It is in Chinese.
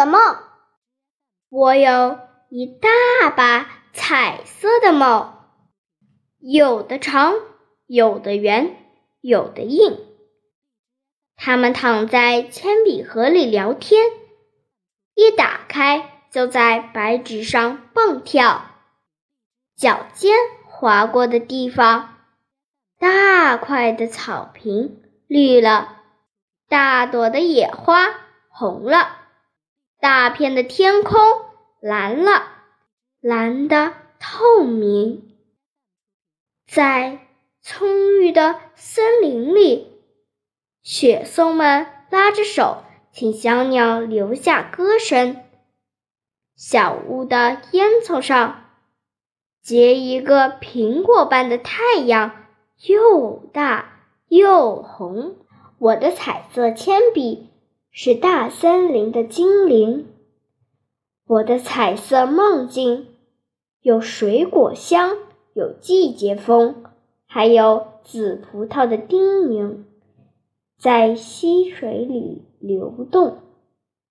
的梦。我有一大把彩色的梦，有的长，有的圆，有的硬。他们躺在铅笔盒里聊天，一打开就在白纸上蹦跳，脚尖划过的地方，大块的草坪绿了。大朵的野花红了，大片的天空蓝了，蓝的透明。在葱郁的森林里，雪松们拉着手，请小鸟留下歌声。小屋的烟囱上结一个苹果般的太阳，又大又红。我的彩色铅笔是大森林的精灵，我的彩色梦境有水果香，有季节风，还有紫葡萄的叮咛，在溪水里流动。